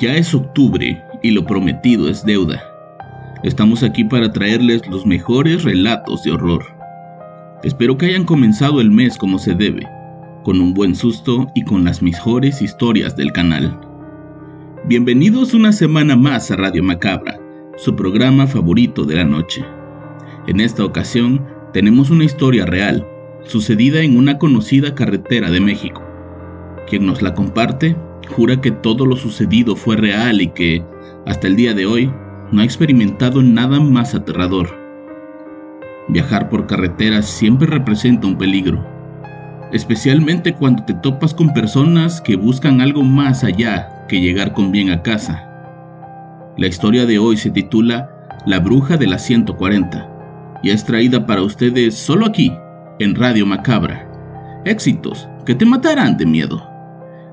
Ya es octubre y lo prometido es deuda. Estamos aquí para traerles los mejores relatos de horror. Espero que hayan comenzado el mes como se debe, con un buen susto y con las mejores historias del canal. Bienvenidos una semana más a Radio Macabra, su programa favorito de la noche. En esta ocasión tenemos una historia real, sucedida en una conocida carretera de México. Quien nos la comparte jura que todo lo sucedido fue real y que, hasta el día de hoy, no ha experimentado nada más aterrador. Viajar por carreteras siempre representa un peligro, especialmente cuando te topas con personas que buscan algo más allá que llegar con bien a casa. La historia de hoy se titula La bruja de la 140 y es traída para ustedes solo aquí, en Radio Macabra. Éxitos que te matarán de miedo.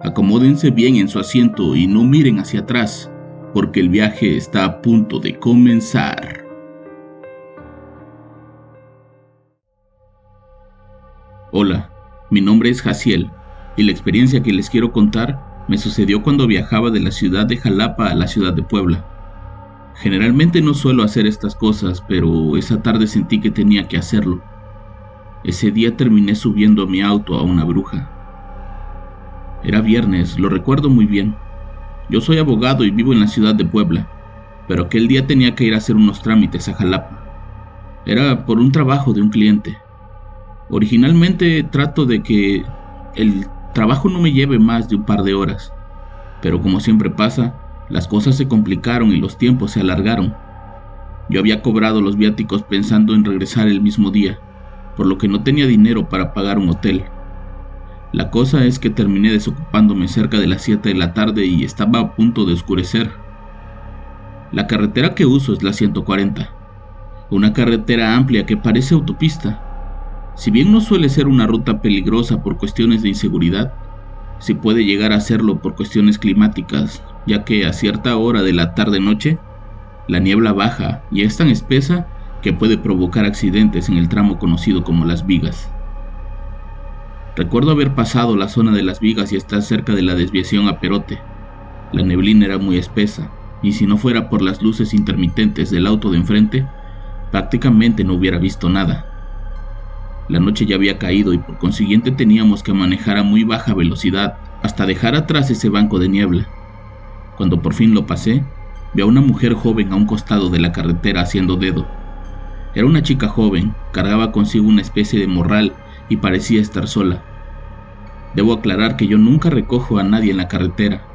Acomódense bien en su asiento y no miren hacia atrás, porque el viaje está a punto de comenzar. Hola, mi nombre es Jaciel y la experiencia que les quiero contar me sucedió cuando viajaba de la ciudad de Jalapa a la ciudad de Puebla. Generalmente no suelo hacer estas cosas, pero esa tarde sentí que tenía que hacerlo. Ese día terminé subiendo mi auto a una bruja. Era viernes, lo recuerdo muy bien. Yo soy abogado y vivo en la ciudad de Puebla, pero aquel día tenía que ir a hacer unos trámites a Jalapa. Era por un trabajo de un cliente. Originalmente trato de que el trabajo no me lleve más de un par de horas, pero como siempre pasa, las cosas se complicaron y los tiempos se alargaron. Yo había cobrado los viáticos pensando en regresar el mismo día, por lo que no tenía dinero para pagar un hotel. La cosa es que terminé desocupándome cerca de las 7 de la tarde y estaba a punto de oscurecer. La carretera que uso es la 140, una carretera amplia que parece autopista. Si bien no suele ser una ruta peligrosa por cuestiones de inseguridad, sí puede llegar a serlo por cuestiones climáticas, ya que a cierta hora de la tarde-noche, la niebla baja y es tan espesa que puede provocar accidentes en el tramo conocido como las vigas. Recuerdo haber pasado la zona de las vigas y estar cerca de la desviación a Perote. La neblina era muy espesa, y si no fuera por las luces intermitentes del auto de enfrente, prácticamente no hubiera visto nada. La noche ya había caído y por consiguiente teníamos que manejar a muy baja velocidad hasta dejar atrás ese banco de niebla. Cuando por fin lo pasé, vi a una mujer joven a un costado de la carretera haciendo dedo. Era una chica joven, cargaba consigo una especie de morral y parecía estar sola. Debo aclarar que yo nunca recojo a nadie en la carretera.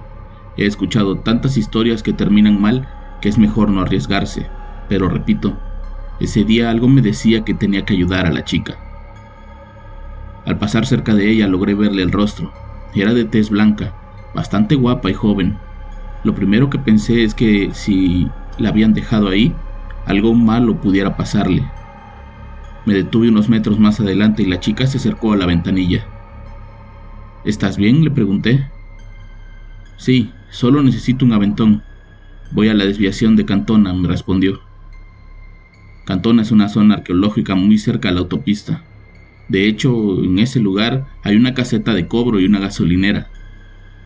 He escuchado tantas historias que terminan mal que es mejor no arriesgarse, pero repito, ese día algo me decía que tenía que ayudar a la chica. Al pasar cerca de ella logré verle el rostro. Era de tez blanca, bastante guapa y joven. Lo primero que pensé es que si la habían dejado ahí, algo malo pudiera pasarle. Me detuve unos metros más adelante y la chica se acercó a la ventanilla. ¿Estás bien? le pregunté. Sí, solo necesito un aventón. Voy a la desviación de Cantona, me respondió. Cantona es una zona arqueológica muy cerca a la autopista. De hecho, en ese lugar hay una caseta de cobro y una gasolinera.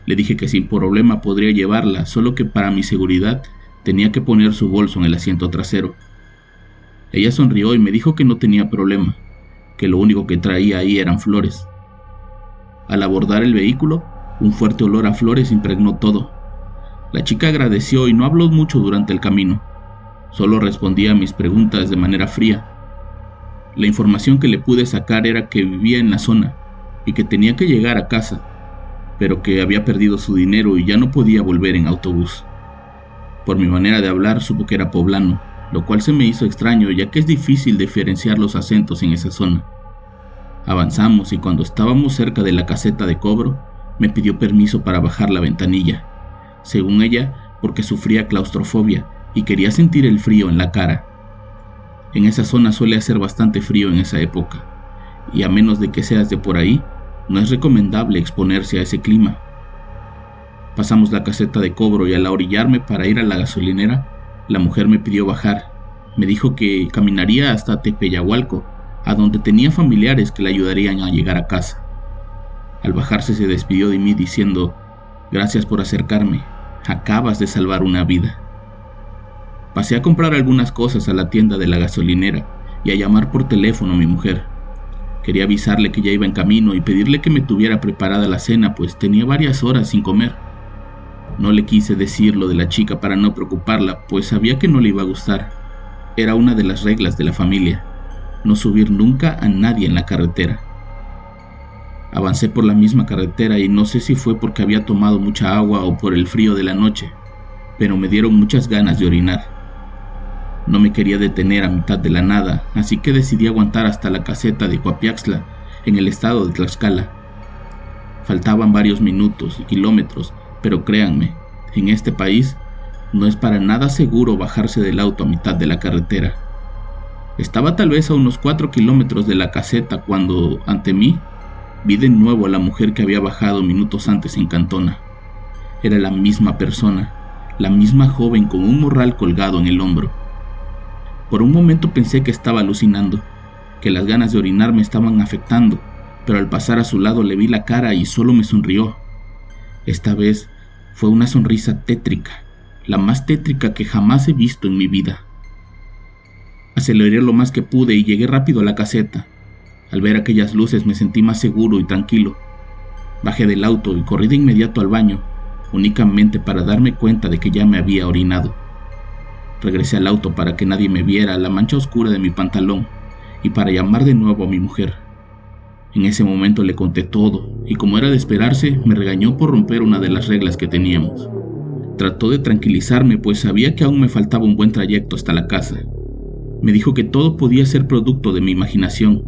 Le dije que sin problema podría llevarla, solo que para mi seguridad tenía que poner su bolso en el asiento trasero. Ella sonrió y me dijo que no tenía problema, que lo único que traía ahí eran flores. Al abordar el vehículo, un fuerte olor a flores impregnó todo. La chica agradeció y no habló mucho durante el camino. Solo respondía a mis preguntas de manera fría. La información que le pude sacar era que vivía en la zona y que tenía que llegar a casa, pero que había perdido su dinero y ya no podía volver en autobús. Por mi manera de hablar supo que era poblano lo cual se me hizo extraño ya que es difícil diferenciar los acentos en esa zona. Avanzamos y cuando estábamos cerca de la caseta de cobro, me pidió permiso para bajar la ventanilla, según ella, porque sufría claustrofobia y quería sentir el frío en la cara. En esa zona suele hacer bastante frío en esa época, y a menos de que seas de por ahí, no es recomendable exponerse a ese clima. Pasamos la caseta de cobro y al orillarme para ir a la gasolinera, la mujer me pidió bajar. Me dijo que caminaría hasta Tepeyahualco, a donde tenía familiares que le ayudarían a llegar a casa. Al bajarse se despidió de mí diciendo, gracias por acercarme, acabas de salvar una vida. Pasé a comprar algunas cosas a la tienda de la gasolinera y a llamar por teléfono a mi mujer. Quería avisarle que ya iba en camino y pedirle que me tuviera preparada la cena, pues tenía varias horas sin comer. No le quise decir lo de la chica para no preocuparla, pues sabía que no le iba a gustar. Era una de las reglas de la familia, no subir nunca a nadie en la carretera. Avancé por la misma carretera y no sé si fue porque había tomado mucha agua o por el frío de la noche, pero me dieron muchas ganas de orinar. No me quería detener a mitad de la nada, así que decidí aguantar hasta la caseta de Coapiaxla, en el estado de Tlaxcala. Faltaban varios minutos y kilómetros, pero créanme, en este país no es para nada seguro bajarse del auto a mitad de la carretera. Estaba tal vez a unos cuatro kilómetros de la caseta cuando, ante mí, vi de nuevo a la mujer que había bajado minutos antes en Cantona. Era la misma persona, la misma joven con un morral colgado en el hombro. Por un momento pensé que estaba alucinando, que las ganas de orinar me estaban afectando, pero al pasar a su lado le vi la cara y solo me sonrió. Esta vez fue una sonrisa tétrica, la más tétrica que jamás he visto en mi vida. Aceleré lo más que pude y llegué rápido a la caseta. Al ver aquellas luces me sentí más seguro y tranquilo. Bajé del auto y corrí de inmediato al baño, únicamente para darme cuenta de que ya me había orinado. Regresé al auto para que nadie me viera la mancha oscura de mi pantalón y para llamar de nuevo a mi mujer. En ese momento le conté todo y como era de esperarse, me regañó por romper una de las reglas que teníamos. Trató de tranquilizarme pues sabía que aún me faltaba un buen trayecto hasta la casa. Me dijo que todo podía ser producto de mi imaginación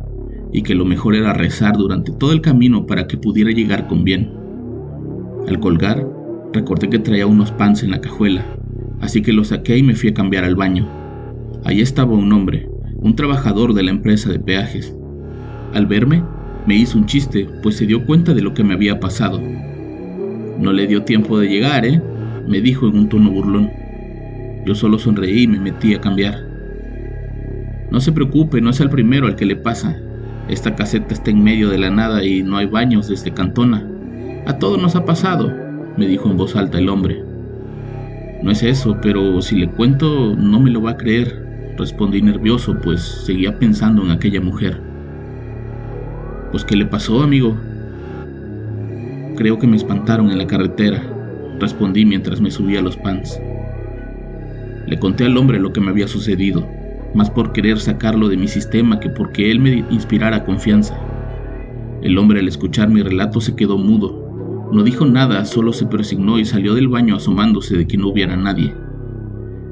y que lo mejor era rezar durante todo el camino para que pudiera llegar con bien. Al colgar, recordé que traía unos pants en la cajuela, así que los saqué y me fui a cambiar al baño. Allí estaba un hombre, un trabajador de la empresa de peajes. Al verme, me hizo un chiste, pues se dio cuenta de lo que me había pasado. No le dio tiempo de llegar, ¿eh? me dijo en un tono burlón. Yo solo sonreí y me metí a cambiar. No se preocupe, no es el primero al que le pasa. Esta caseta está en medio de la nada y no hay baños desde Cantona. A todos nos ha pasado, me dijo en voz alta el hombre. No es eso, pero si le cuento no me lo va a creer, respondí nervioso, pues seguía pensando en aquella mujer. Pues ¿qué le pasó, amigo? Creo que me espantaron en la carretera, respondí mientras me subía los pants. Le conté al hombre lo que me había sucedido, más por querer sacarlo de mi sistema que porque él me inspirara confianza. El hombre al escuchar mi relato se quedó mudo. No dijo nada, solo se persignó y salió del baño asomándose de que no hubiera nadie.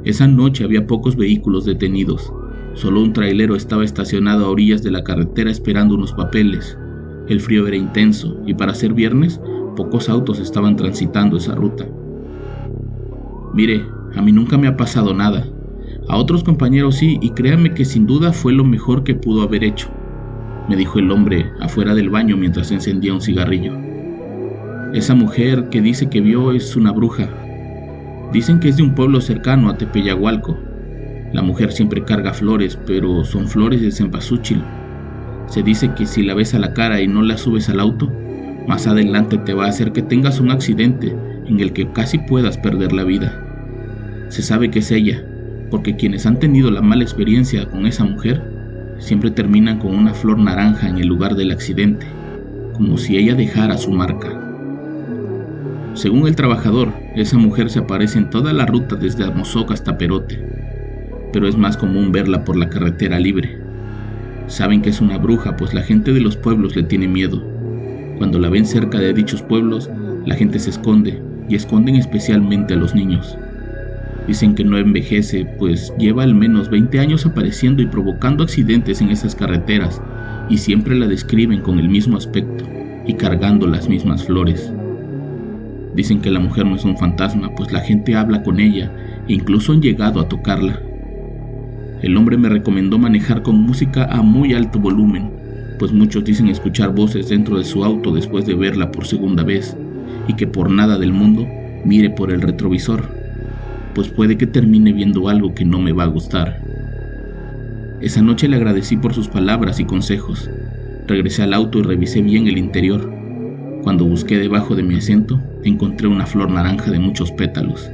Esa noche había pocos vehículos detenidos, Solo un trailero estaba estacionado a orillas de la carretera esperando unos papeles. El frío era intenso y para ser viernes, pocos autos estaban transitando esa ruta. Mire, a mí nunca me ha pasado nada. A otros compañeros sí, y créanme que sin duda fue lo mejor que pudo haber hecho, me dijo el hombre afuera del baño mientras encendía un cigarrillo. Esa mujer que dice que vio es una bruja. Dicen que es de un pueblo cercano a Tepeyagualco, la mujer siempre carga flores, pero son flores de cempasúchil. Se dice que si la ves a la cara y no la subes al auto, más adelante te va a hacer que tengas un accidente en el que casi puedas perder la vida. Se sabe que es ella, porque quienes han tenido la mala experiencia con esa mujer siempre terminan con una flor naranja en el lugar del accidente, como si ella dejara su marca. Según el trabajador, esa mujer se aparece en toda la ruta desde Amozoc hasta Perote, pero es más común verla por la carretera libre. Saben que es una bruja, pues la gente de los pueblos le tiene miedo. Cuando la ven cerca de dichos pueblos, la gente se esconde, y esconden especialmente a los niños. Dicen que no envejece, pues lleva al menos 20 años apareciendo y provocando accidentes en esas carreteras, y siempre la describen con el mismo aspecto y cargando las mismas flores. Dicen que la mujer no es un fantasma, pues la gente habla con ella e incluso han llegado a tocarla. El hombre me recomendó manejar con música a muy alto volumen, pues muchos dicen escuchar voces dentro de su auto después de verla por segunda vez, y que por nada del mundo mire por el retrovisor pues puede que termine viendo algo que no me va a gustar. Esa noche le agradecí por sus palabras y consejos. Regresé al auto y revisé bien el interior. Cuando busqué debajo de mi asiento, encontré una flor naranja de muchos pétalos.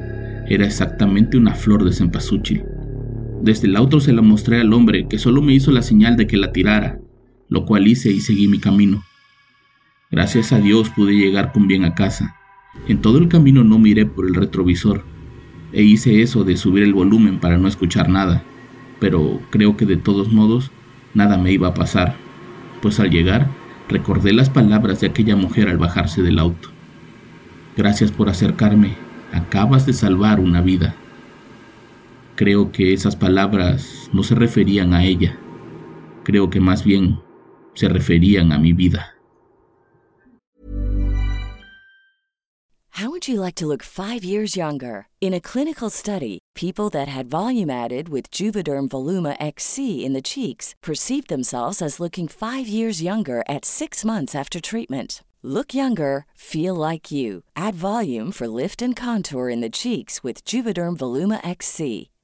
Era exactamente una flor de cempasúchil. Desde el auto se la mostré al hombre, que solo me hizo la señal de que la tirara, lo cual hice y seguí mi camino. Gracias a Dios pude llegar con bien a casa. En todo el camino no miré por el retrovisor, e hice eso de subir el volumen para no escuchar nada, pero creo que de todos modos nada me iba a pasar, pues al llegar recordé las palabras de aquella mujer al bajarse del auto. Gracias por acercarme, acabas de salvar una vida. Creo que esas palabras no se referían a ella, creo que más bien se referían a mi vida. How would you like to look five years younger? In a clinical study, people that had volume added with Juvederm Voluma XC in the cheeks perceived themselves as looking five years younger at six months after treatment. Look younger, feel like you. Add volume for lift and contour in the cheeks with Juvederm Voluma XC.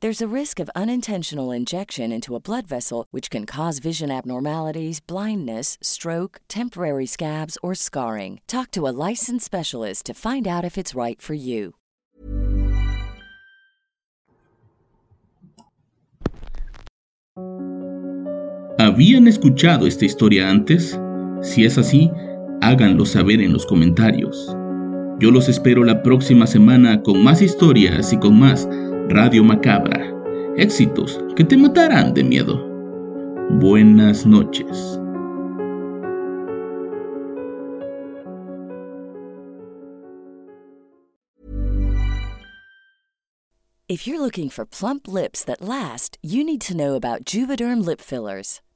There's a risk of unintentional injection into a blood vessel, which can cause vision abnormalities, blindness, stroke, temporary scabs, or scarring. Talk to a licensed specialist to find out if it's right for you. ¿Habían escuchado esta historia antes? Si es así, háganlo saber en los comentarios. Yo los espero la próxima semana con más historias y con más Radio Macabra. Éxitos que te matarán de miedo. Buenas noches. If you're looking for plump lips that last, you need to know about Juvederm lip fillers.